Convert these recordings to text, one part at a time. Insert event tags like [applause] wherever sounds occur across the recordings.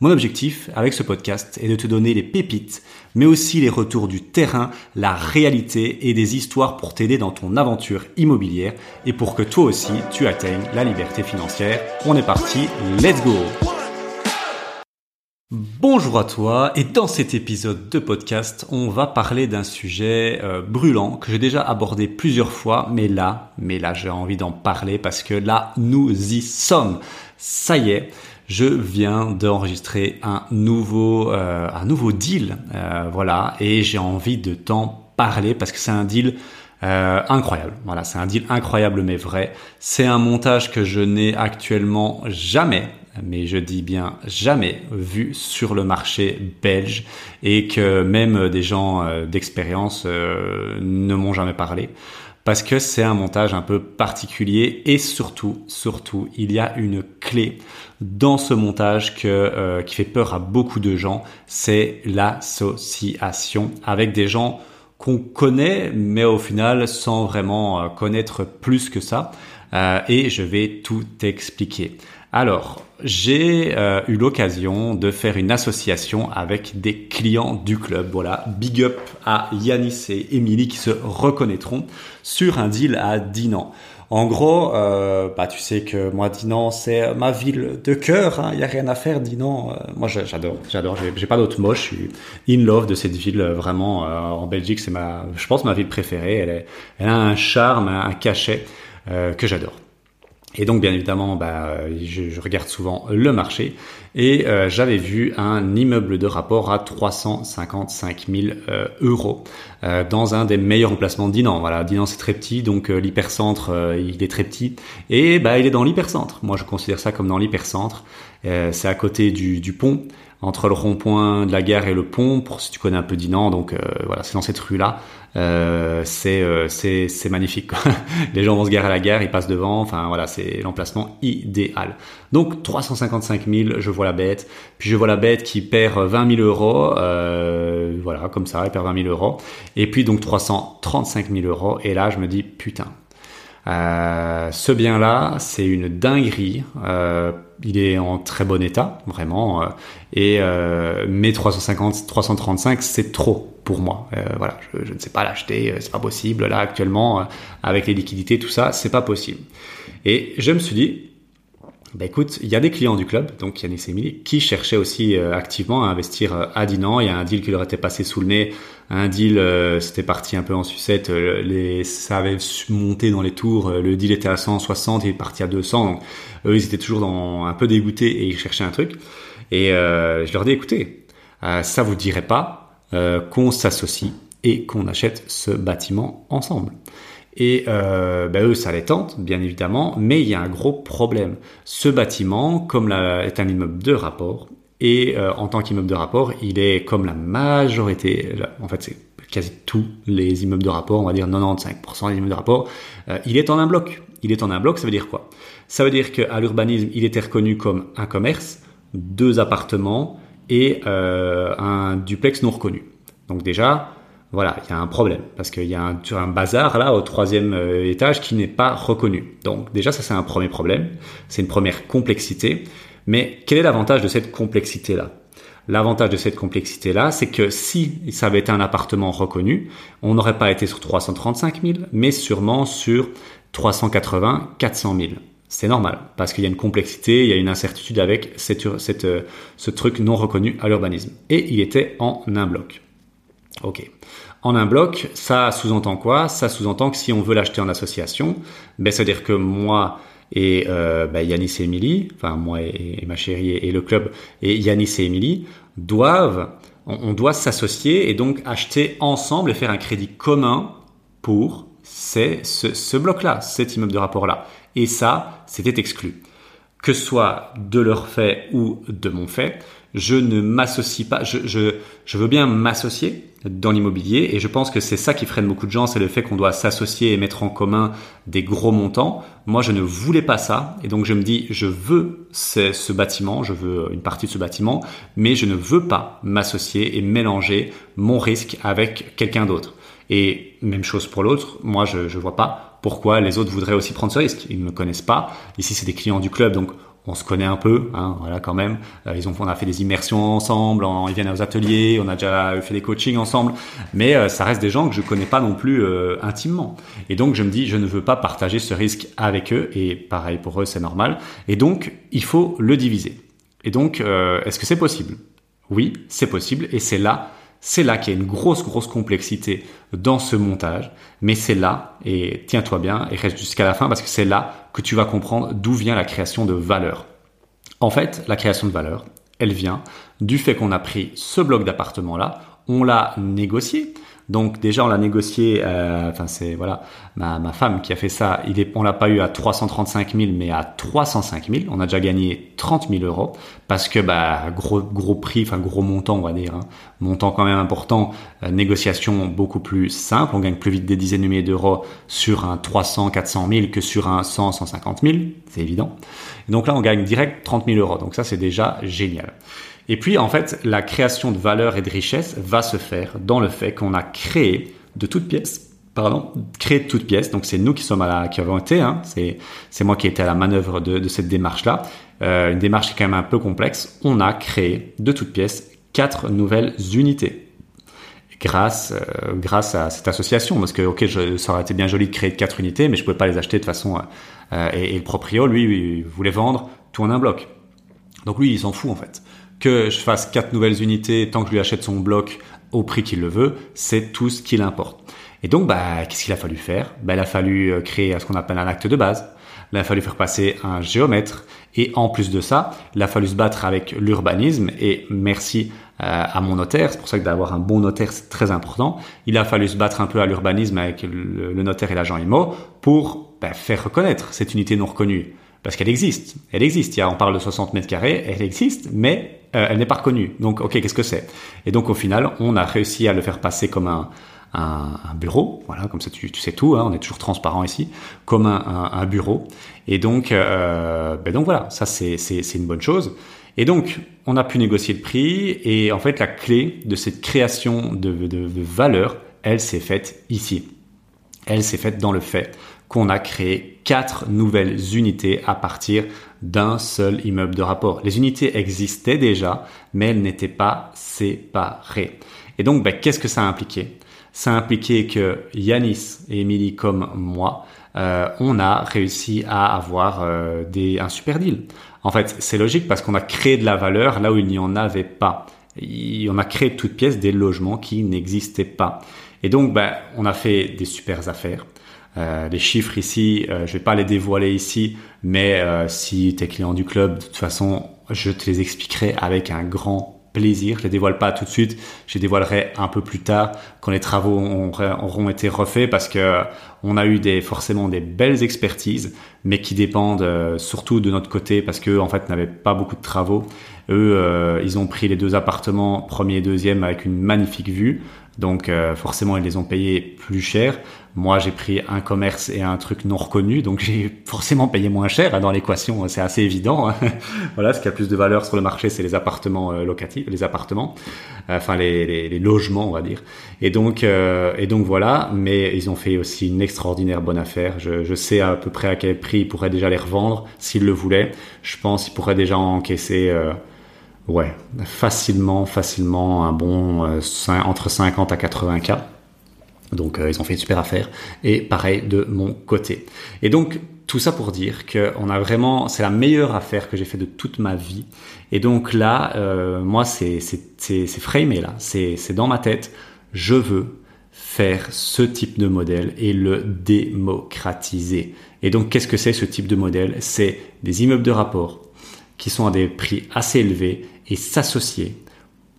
Mon objectif avec ce podcast est de te donner les pépites, mais aussi les retours du terrain, la réalité et des histoires pour t'aider dans ton aventure immobilière et pour que toi aussi tu atteignes la liberté financière. On est parti, let's go Bonjour à toi et dans cet épisode de podcast, on va parler d'un sujet euh, brûlant que j'ai déjà abordé plusieurs fois, mais là, mais là j'ai envie d'en parler parce que là nous y sommes. Ça y est, je viens d'enregistrer un nouveau euh, un nouveau deal, euh, voilà, et j'ai envie de t'en parler parce que c'est un deal euh, incroyable. Voilà, c'est un deal incroyable mais vrai. C'est un montage que je n'ai actuellement jamais, mais je dis bien jamais vu sur le marché belge et que même des gens d'expérience ne m'ont jamais parlé parce que c'est un montage un peu particulier et surtout, surtout, il y a une clé dans ce montage que, euh, qui fait peur à beaucoup de gens, c'est l'association avec des gens qu'on connaît, mais au final sans vraiment euh, connaître plus que ça. Euh, et je vais tout expliquer. Alors, j'ai euh, eu l'occasion de faire une association avec des clients du club. Voilà, big up à Yanis et Émilie qui se reconnaîtront sur un deal à Dinan. En gros, euh, bah, tu sais que moi, Dinan, c'est ma ville de cœur. Il hein. n'y a rien à faire, Dinan. Euh, moi, j'adore, j'adore. J'ai pas d'autre mot. Je suis in love de cette ville. Vraiment, en Belgique, c'est ma, je pense, ma ville préférée. Elle a un charme, un cachet que j'adore. Et donc, bien évidemment, bah, je, je, regarde souvent le marché et euh, j'avais vu un immeuble de rapport à 355 000 euh, euros euh, dans un des meilleurs emplacements de Dinan. Voilà, Dinan c'est très petit, donc l'hypercentre il est très petit et bah il est dans l'hypercentre. Moi, je considère ça comme dans l'hypercentre. c'est à côté du, du pont entre le rond-point de la gare et le pont, pour si tu connais un peu Dinan, donc euh, voilà, c'est dans cette rue-là. Euh, c'est euh, c'est magnifique. [laughs] Les gens vont se garer à la gare, ils passent devant. Enfin voilà, c'est l'emplacement idéal. Donc 355 000, je vois la bête. Puis je vois la bête qui perd 20 000 euros. Euh, voilà, comme ça, elle perd 20 000 euros. Et puis donc 335 000 euros. Et là, je me dis putain. Ce bien-là, c'est une dinguerie. Euh, il est en très bon état, vraiment. Euh, et euh, mais 350, 335, c'est trop pour moi. Euh, voilà, je, ne sais pas l'acheter, c'est pas possible. Là, actuellement, avec les liquidités, tout ça, c'est pas possible. Et je me suis dit, bah écoute, il y a des clients du club, donc Yannis et Emily, qui cherchaient aussi activement à investir à Dinan. Il y a un deal qui leur était passé sous le nez. Un deal, c'était parti un peu en sucette. les, ça avait monté dans les tours. Le deal était à 160, il est parti à 200. Donc, eux, ils étaient toujours dans, un peu dégoûtés et ils cherchaient un truc. Et euh, je leur dis, écoutez, euh, ça vous dirait pas euh, qu'on s'associe et qu'on achète ce bâtiment ensemble et euh, ben eux, ça les tente, bien évidemment, mais il y a un gros problème. Ce bâtiment, comme la, est un immeuble de rapport, et euh, en tant qu'immeuble de rapport, il est comme la majorité, en fait c'est quasi tous les immeubles de rapport, on va dire 95% des immeubles de rapport, euh, il est en un bloc. Il est en un bloc, ça veut dire quoi? Ça veut dire qu'à l'urbanisme, il était reconnu comme un commerce, deux appartements et euh, un duplex non reconnu. Donc déjà, voilà, il y a un problème parce qu'il y a un, bazar là au troisième euh, étage qui n'est pas reconnu. Donc déjà, ça c'est un premier problème, c'est une première complexité. Mais quel est l'avantage de cette complexité là L'avantage de cette complexité-là, c'est que si ça avait été un appartement reconnu, on n'aurait pas été sur 335 000, mais sûrement sur 380, 400 000. C'est normal, parce qu'il y a une complexité, il y a une incertitude avec cette, euh, ce truc non reconnu à l'urbanisme. Et il était en un bloc. Ok. En un bloc, ça sous-entend quoi? Ça sous-entend que si on veut l'acheter en association, ben, c'est-à-dire que moi et euh, ben, Yanis et Émilie, enfin moi et, ma chérie et, le club, et Yanis et Émilie doivent, on doit s'associer et donc acheter ensemble et faire un crédit commun pour ce, bloc-là, cet immeuble de rapport-là. Et ça, c'était exclu. Que ce soit de leur fait ou de mon fait, je ne m'associe pas, je, je, veux bien m'associer, dans l'immobilier et je pense que c'est ça qui freine beaucoup de gens, c'est le fait qu'on doit s'associer et mettre en commun des gros montants. Moi, je ne voulais pas ça et donc je me dis, je veux ce, ce bâtiment, je veux une partie de ce bâtiment, mais je ne veux pas m'associer et mélanger mon risque avec quelqu'un d'autre. Et même chose pour l'autre, moi je ne vois pas pourquoi les autres voudraient aussi prendre ce risque. Ils ne me connaissent pas. Ici c'est des clients du club, donc on se connaît un peu, hein, voilà quand même. Euh, ils ont, on a fait des immersions ensemble, ils viennent aux ateliers, on a déjà fait des coachings ensemble, mais euh, ça reste des gens que je connais pas non plus euh, intimement. Et donc je me dis, je ne veux pas partager ce risque avec eux, et pareil pour eux, c'est normal. Et donc il faut le diviser. Et donc, est-ce que c'est possible? Oui, c'est possible, et c'est là c'est là qu'il y a une grosse, grosse complexité dans ce montage, mais c'est là, et tiens-toi bien, et reste jusqu'à la fin, parce que c'est là que tu vas comprendre d'où vient la création de valeur. En fait, la création de valeur, elle vient du fait qu'on a pris ce bloc d'appartement-là, on l'a négocié, donc déjà on l'a négocié, euh, enfin c'est voilà ma, femme qui a fait ça. Il est, on l'a pas eu à 335 000 mais à 305 000. On a déjà gagné 30 000 euros parce que bah gros gros prix, enfin gros montant on va dire, hein. montant quand même important. Euh, négociation beaucoup plus simple. On gagne plus vite des dizaines de milliers d'euros sur un 300 400 000 que sur un 100 150 000. C'est évident. donc là on gagne direct 30 000 euros. Donc ça c'est déjà génial. Et puis, en fait, la création de valeur et de richesse va se faire dans le fait qu'on a créé de toutes pièces, pardon, créé de toutes pièces. Donc, c'est nous qui sommes à qui avons été, hein, c'est, c'est moi qui étais à la manœuvre de, cette démarche-là. Euh, une démarche qui est quand même un peu complexe. On a créé de toutes pièces quatre nouvelles unités grâce euh, grâce à cette association parce que ok ça aurait été bien joli de créer quatre unités mais je pouvais pas les acheter de façon euh, et, le proprio lui, lui voulait vendre tout en un bloc donc lui il s'en fout en fait que je fasse quatre nouvelles unités tant que je lui achète son bloc au prix qu'il le veut, c'est tout ce qu'il importe. Et donc, bah, qu'est-ce qu'il a fallu faire? Bah, Il a fallu euh, créer ce qu'on appelle un acte de base. Il a fallu faire passer un géomètre. Et en plus de ça, il a fallu se battre avec l'urbanisme. Et merci euh, à mon notaire, c'est pour ça que d'avoir un bon notaire, c'est très important. Il a fallu se battre un peu à l'urbanisme avec le, notaire et l'agent IMO pour bah, faire reconnaître cette unité non reconnue. Parce qu'elle existe. Elle existe. On parle de 60 mètres carrés, elle existe, mais euh, elle n'est pas reconnue. Donc, ok, qu'est-ce que c'est? Et donc, au final, on a réussi à le faire passer comme un, bureau. Voilà, comme ça, tu, sais tout. Hein, on est toujours transparent ici, comme un, bureau. Et donc, euh, ben donc voilà, ça c'est une bonne chose. Et donc, on a pu négocier le prix. Et en fait, la clé de cette création de valeur, elle s'est faite ici. Elle s'est faite dans le fait qu'on a créé quatre nouvelles unités à partir d'un seul immeuble de rapport. Les unités existaient déjà, mais elles n'étaient pas séparées. Et donc, ben, qu'est-ce que ça a impliqué? Ça a impliqué que Yanis et Emily, comme moi, euh, on a réussi à avoir euh, des, un super deal. En fait, c'est logique parce qu'on a créé de la valeur là où il n'y en avait pas. on a créé de toutes pièces des logements qui n'existaient pas. Et donc, ben, on a fait des super affaires. Euh, les chiffres ici, euh, je vais pas les dévoiler ici, mais euh, si tu es client du club, de toute façon, je te les expliquerai avec un grand plaisir. Je les dévoile pas tout de suite, je les dévoilerai un peu plus tard quand les travaux auront été refaits parce que on a eu des forcément des belles expertises, mais qui dépendent surtout de notre côté parce que en fait n'avaient pas beaucoup de travaux. Eux, ils ont pris les deux appartements, premier et deuxième, avec une magnifique vue. Donc forcément, ils les ont payés plus cher. Moi, j'ai pris un commerce et un truc non reconnu, donc j'ai [laughs] forcément payé moins cher. Dans l'équation, c'est assez évident. [laughs] voilà, ce qui a plus de valeur sur le marché, c'est les appartements euh, locatifs, les appartements, euh, enfin les, les, logements, on va dire. Et donc, euh, et donc voilà. Mais ils ont fait aussi une extraordinaire bonne affaire. Je, je, sais à peu près à quel prix ils pourraient déjà les revendre s'ils le voulaient. Je pense qu'ils pourraient déjà encaisser. Ouais, facilement, facilement un bon entre 50 à 80 cas. Donc euh, ils ont fait une super affaire. Et pareil de mon côté. Et donc tout ça pour dire que on a vraiment, c'est la meilleure affaire que j'ai fait de toute ma vie. Et donc là, euh, moi c'est c'est c'est framé là, c'est c'est dans ma tête. Je veux faire ce type de modèle et le démocratiser. Et donc qu'est-ce que c'est ce type de modèle? C'est des immeubles de rapport qui sont à des prix assez élevés et s'associer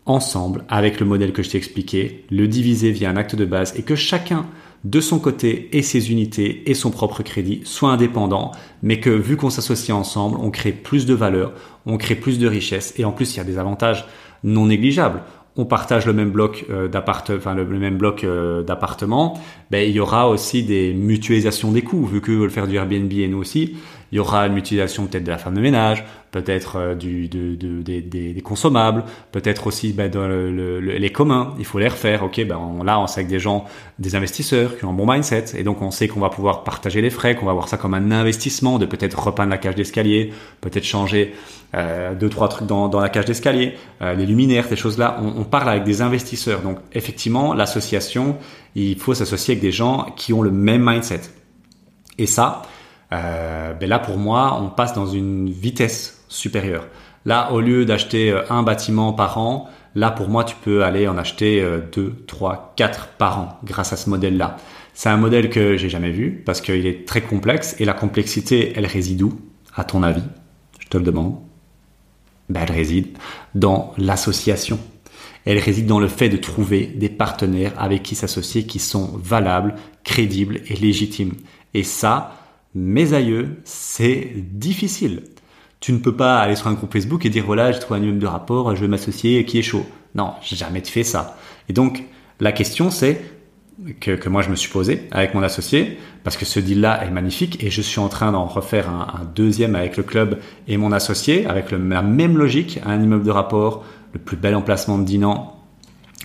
ensemble avec le modèle que je t'ai expliqué, le diviser via un acte de base et que chacun de son côté et ses unités et son propre crédit soient indépendants, mais que vu qu'on s'associe ensemble, on crée plus de valeur, on crée plus de richesse et en plus il y a des avantages non négligeables. on partage le même bloc euh, d'appart, enfin le, même bloc euh, d'appartements, ben il y aura aussi des mutualisations des coûts vu qu'eux veulent faire du Airbnb et nous aussi. Il y aura une mutualisation peut-être de la femme de ménage, peut-être euh, du, de, de, des, des, consommables, peut-être aussi ben, dans le, les communs. Il faut les refaire. Ok, ben on, là on sait avec des gens, des investisseurs qui ont un bon mindset et donc on sait qu'on va pouvoir partager les frais, qu'on va voir ça comme un investissement, de peut-être repeindre la cage d'escalier, peut-être changer euh, deux trois trucs dans, dans la cage d'escalier, euh, les luminaires, ces choses-là. On, on parle avec des investisseurs. Donc effectivement, l'association, il faut s'associer avec des gens qui ont le même mindset. Et ça, euh, ben là pour moi, on passe dans une vitesse supérieure. Là, au lieu d'acheter euh, un bâtiment par an, là pour moi, tu peux aller en acheter euh, deux, trois, quatre par an grâce à ce modèle-là. C'est un modèle que j'ai jamais vu parce qu'il est très complexe et la complexité, elle réside où, à ton avis? Je te le demande. Ben, elle réside dans l'association. Elle réside dans le fait de trouver des partenaires avec qui s'associer qui sont valables, crédibles et légitimes. Et ça, mes aïeux, c'est difficile. Tu ne peux pas aller sur un groupe Facebook et dire voilà, j'ai trouvé un immeuble de rapport, je vais m'associer, qui est chaud. Non, jamais fait ça. Et donc, la question c'est que, moi je me suis posé avec mon associé, parce que ce deal-là est magnifique et je suis en train d'en refaire un, deuxième avec le club et mon associé, avec la même logique, un immeuble de rapport, le plus bel emplacement de Dinan.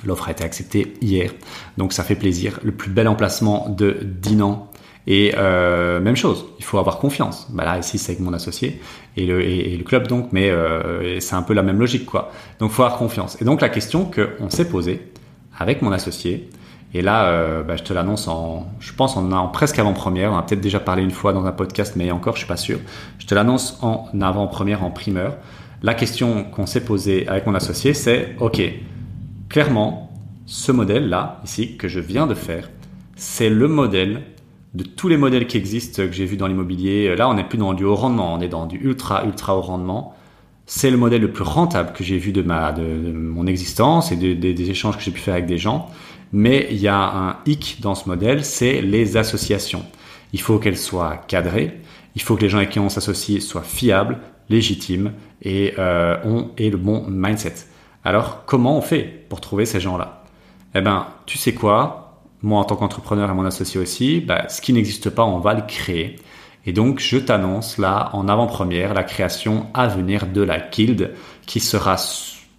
L'offre a été acceptée hier, donc ça fait plaisir. Le plus bel emplacement de Dinan et euh, même chose, il faut avoir confiance. Bah là ici c'est avec mon associé et le, club donc, mais euh, c'est un peu la même logique quoi. Donc faut avoir confiance. Et donc la question que on s'est posée avec mon associé, et là euh, bah, je te l'annonce en, je pense en, en presque avant-première. On a peut-être déjà parlé une fois dans un podcast, mais encore je suis pas sûr. Je te l'annonce en avant-première, en primeur. La question qu'on s'est posée avec mon associé, c'est ok, clairement, ce modèle là ici que je viens de faire, c'est le modèle de tous les modèles qui existent que j'ai vu dans l'immobilier. Là, on n'est plus dans du haut rendement, on est dans du ultra ultra haut rendement. C'est le modèle le plus rentable que j'ai vu de ma de, mon existence et des échanges que j'ai pu faire avec des gens. Mais il y a un hic dans ce modèle, c'est les associations. Il faut qu'elles soient cadrées. Il faut que les gens avec qui on s'associe soient fiables, légitimes et euh, ont et le bon mindset. Alors, comment on fait pour trouver ces gens-là? Eh ben, tu sais quoi? Moi en tant qu'entrepreneur et mon associé aussi, bah, ce qui n'existe pas, on va le créer. Et donc, je t'annonce là, en avant-première, la création à venir de la guilde, qui sera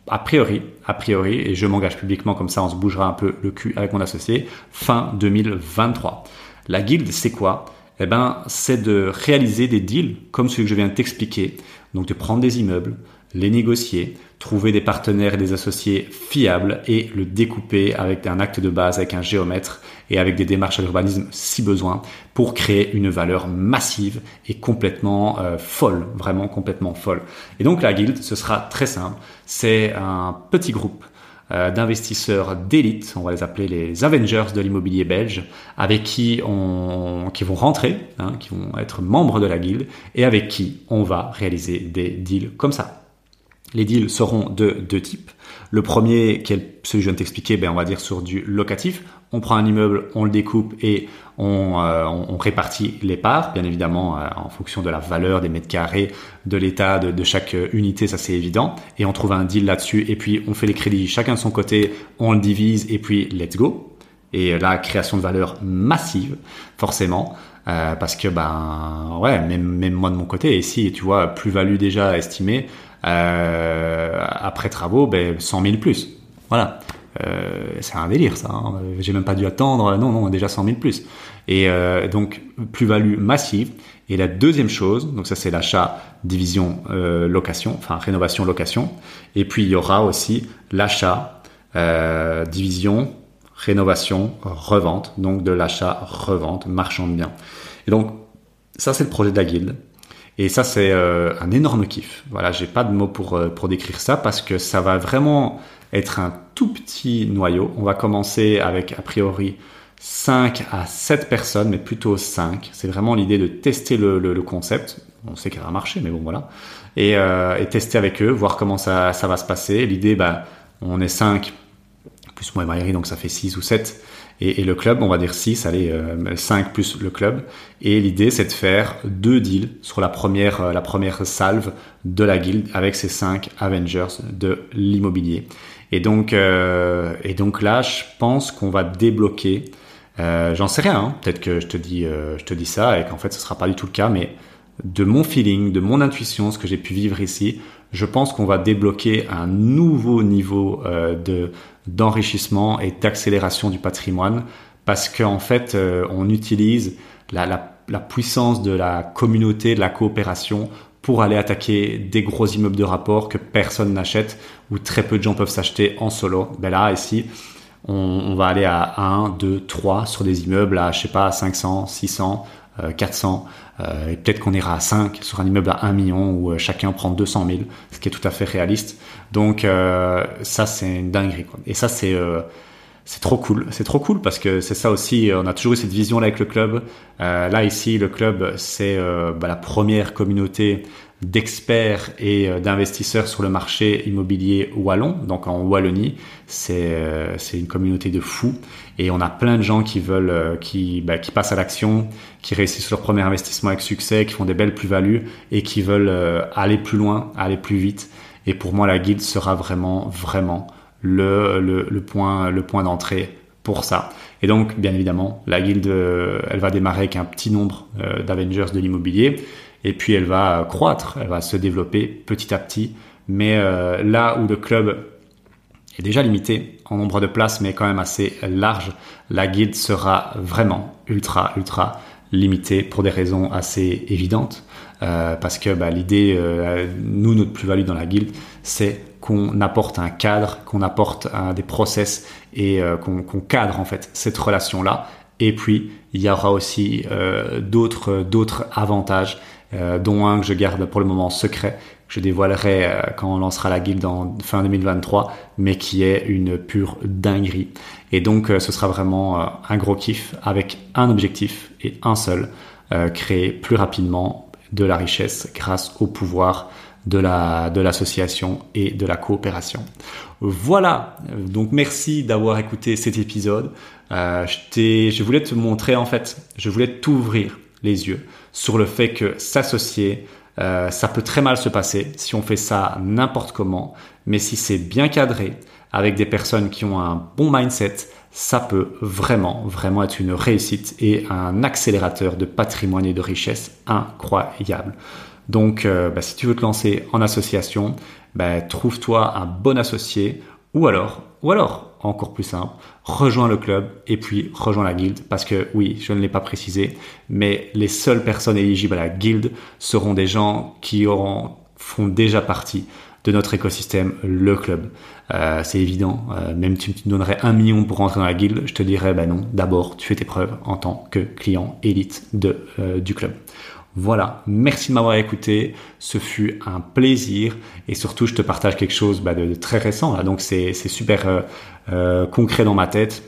a priori, a priori, et je m'engage publiquement comme ça, on se bougera un peu le cul avec mon associé, fin 2023. La guilde, c'est quoi? Eh ben, c'est de réaliser des deals comme celui que je viens de t'expliquer. Donc, de prendre des immeubles, les négocier, trouver des partenaires et des associés fiables et le découper avec un acte de base, avec un géomètre et avec des démarches à l'urbanisme si besoin pour créer une valeur massive et complètement euh, folle, vraiment complètement folle. Et donc la guilde, ce sera très simple. C'est un petit groupe euh, d'investisseurs d'élite, on va les appeler les Avengers de l'immobilier belge, avec qui on, qui vont rentrer, hein, qui vont être membres de la guilde et avec qui on va réaliser des deals comme ça. Les deals seront de deux types. Le premier, qui celui que je viens de t'expliquer, ben on va dire sur du locatif. On prend un immeuble, on le découpe et on, euh, répartit les parts, bien évidemment euh, en fonction de la valeur des mètres carrés, de l'état de, chaque unité, ça c'est évident. Et on trouve un deal là-dessus et puis on fait les crédits chacun de son côté, on le divise et puis let's go. Et la création de valeur massive, forcément. Euh, parce que ben ouais même, même moi de mon côté ici tu vois plus-value déjà estimée euh, après travaux, ben, 100 000 plus. Voilà. Euh, c'est un délire ça. Hein. J'ai même pas dû attendre. Non, non, déjà 100 000 plus. Et euh, donc plus-value massive. Et la deuxième chose, donc ça c'est l'achat division location, enfin rénovation location. Et puis il y aura aussi l'achat division rénovation revente, donc de l'achat revente marchand de biens. Et donc ça c'est le projet de la guilde. Et ça, c'est euh, un énorme kiff. Voilà, j'ai pas de mots pour, euh, pour décrire ça parce que ça va vraiment être un tout petit noyau. On va commencer avec, a priori, 5 à 7 personnes, mais plutôt 5. C'est vraiment l'idée de tester le, le, concept. On sait qu'elle va marcher, mais bon, voilà. Et, euh, et, tester avec eux, voir comment ça, ça va se passer. L'idée, bah, on est 5, plus moi et Maïri, donc ça fait 6 ou 7. Et, le club, on va dire 6, allez, 5 euh, plus le club. Et l'idée, c'est de faire deux deals sur la première, euh, la première salve de la guilde avec ces 5 Avengers de l'immobilier. Et donc, euh, et donc là, je pense qu'on va débloquer. J'en sais rien. Hein. Peut-être que je te dis, je te dis ça et qu'en fait, ce sera pas du tout le cas. Mais de mon feeling, de mon intuition, ce que j'ai pu vivre ici, je pense qu'on va débloquer un nouveau niveau de d'enrichissement et d'accélération du patrimoine parce qu'en fait, euh, on utilise la, la, puissance de la communauté, de la coopération pour aller attaquer des gros immeubles de rapport que personne n'achète ou très peu de gens peuvent s'acheter en solo. Ben là, ici, on, on, va aller à 1, 2, 3 sur des immeubles à, je sais pas, 500, 600, euh, 400. Euh, et peut-être qu'on ira à 5 sur un immeuble à 1 million où euh, chacun prend 200 000, ce qui est tout à fait réaliste. Donc euh, ça, c'est une dinguerie. Et ça, c'est euh, trop cool. C'est trop cool parce que c'est ça aussi. On a toujours eu cette vision là avec le club. Euh, là ici, le club, c'est euh, bah, la première communauté d'experts et euh, d'investisseurs sur le marché immobilier wallon, donc en Wallonie. C'est euh, c'est une communauté de fous et on a plein de gens qui veulent, euh, qui bah, qui passent à l'action, qui réussissent leur premier investissement avec succès, qui font des belles plus-values et qui veulent aller plus loin, aller plus vite. Et pour moi, la guilde sera vraiment, vraiment le, le, le point, le point d'entrée pour ça. Et donc, bien évidemment, la guilde, elle va démarrer avec un petit nombre d'Avengers de l'immobilier, et puis elle va croître, elle va se développer petit à petit. Mais euh, là où le club est déjà limité en nombre de places, mais quand même assez large, la guilde sera vraiment ultra, ultra limitée pour des raisons assez évidentes. Euh, parce que bah, l'idée, euh, nous, notre plus-value dans la guilde, c'est qu'on apporte un cadre, qu'on apporte des process et qu'on qu cadre en fait cette relation-là. Et puis, il y aura aussi d'autres avantages, euh, dont un que je garde pour le moment secret, que je dévoilerai quand on lancera la guilde en fin 2023, mais qui est une pure dinguerie. Et donc, ce sera vraiment un gros kiff avec un objectif et un seul, créer plus rapidement de la richesse grâce au pouvoir de la de l'association et de la coopération. Voilà. Donc merci d'avoir écouté cet épisode. Euh, je, je voulais te montrer en fait, je voulais t'ouvrir les yeux sur le fait que s'associer, euh, ça peut très mal se passer si on fait ça n'importe comment, mais si c'est bien cadré avec des personnes qui ont un bon mindset, ça peut vraiment, vraiment être une réussite et un accélérateur de patrimoine et de richesse incroyable. Donc, euh, bah, si tu veux te lancer en association, bah, trouve-toi un bon associé ou alors, ou alors, encore plus simple, rejoins le club et puis rejoins la guilde parce que oui, je ne l'ai pas précisé, mais les seules personnes éligibles à la guilde seront des gens qui auront, font déjà partie de notre écosystème, le club. Euh, c'est évident, euh, même tu me donnerais un million pour rentrer dans la guilde, je te dirais, ben non, d'abord, tu fais tes preuves en tant que client élite euh, du club. Voilà, merci de m'avoir écouté, ce fut un plaisir. Et surtout je te partage quelque chose bah, de, très récent, donc c'est super euh, euh, concret dans ma tête.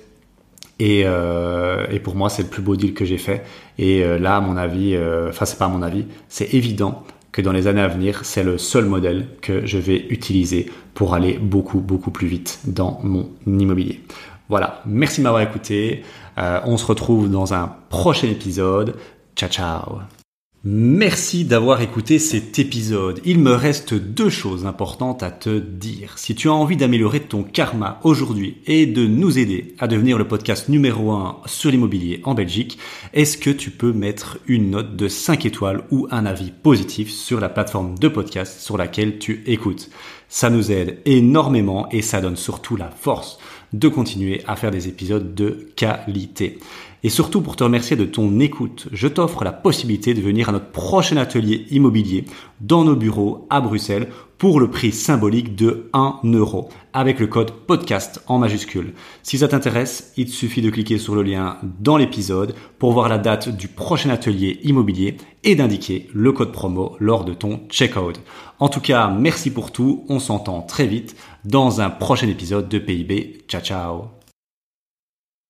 Et, euh, et pour moi c'est le plus beau deal que j'ai fait. Et là à mon avis, enfin c'est pas à mon avis, c'est évident que dans les années à venir c'est le seul modèle que je vais utiliser pour aller beaucoup beaucoup plus vite dans mon immobilier. Voilà, merci de m'avoir écouté, on se retrouve dans un prochain épisode, ciao ciao Merci d'avoir écouté cet épisode. Il me reste deux choses importantes à te dire. Si tu as envie d'améliorer ton karma aujourd'hui et de nous aider à devenir le podcast numéro 1 sur l'immobilier en Belgique, est-ce que tu peux mettre une note de 5 étoiles ou un avis positif sur la plateforme de podcast sur laquelle tu écoutes? Ça nous aide énormément et ça donne surtout la force de continuer à faire des épisodes de qualité. Et surtout pour te remercier de ton écoute, je t'offre la possibilité de venir à notre prochain atelier immobilier dans nos bureaux à Bruxelles pour le prix symbolique de 1 euro avec le code podcast en majuscule. Si ça t'intéresse, il te suffit de cliquer sur le lien dans l'épisode pour voir la date du prochain atelier immobilier et d'indiquer le code promo lors de ton checkout. En tout cas, merci pour tout, on s'entend très vite dans un prochain épisode de PIB. Ciao ciao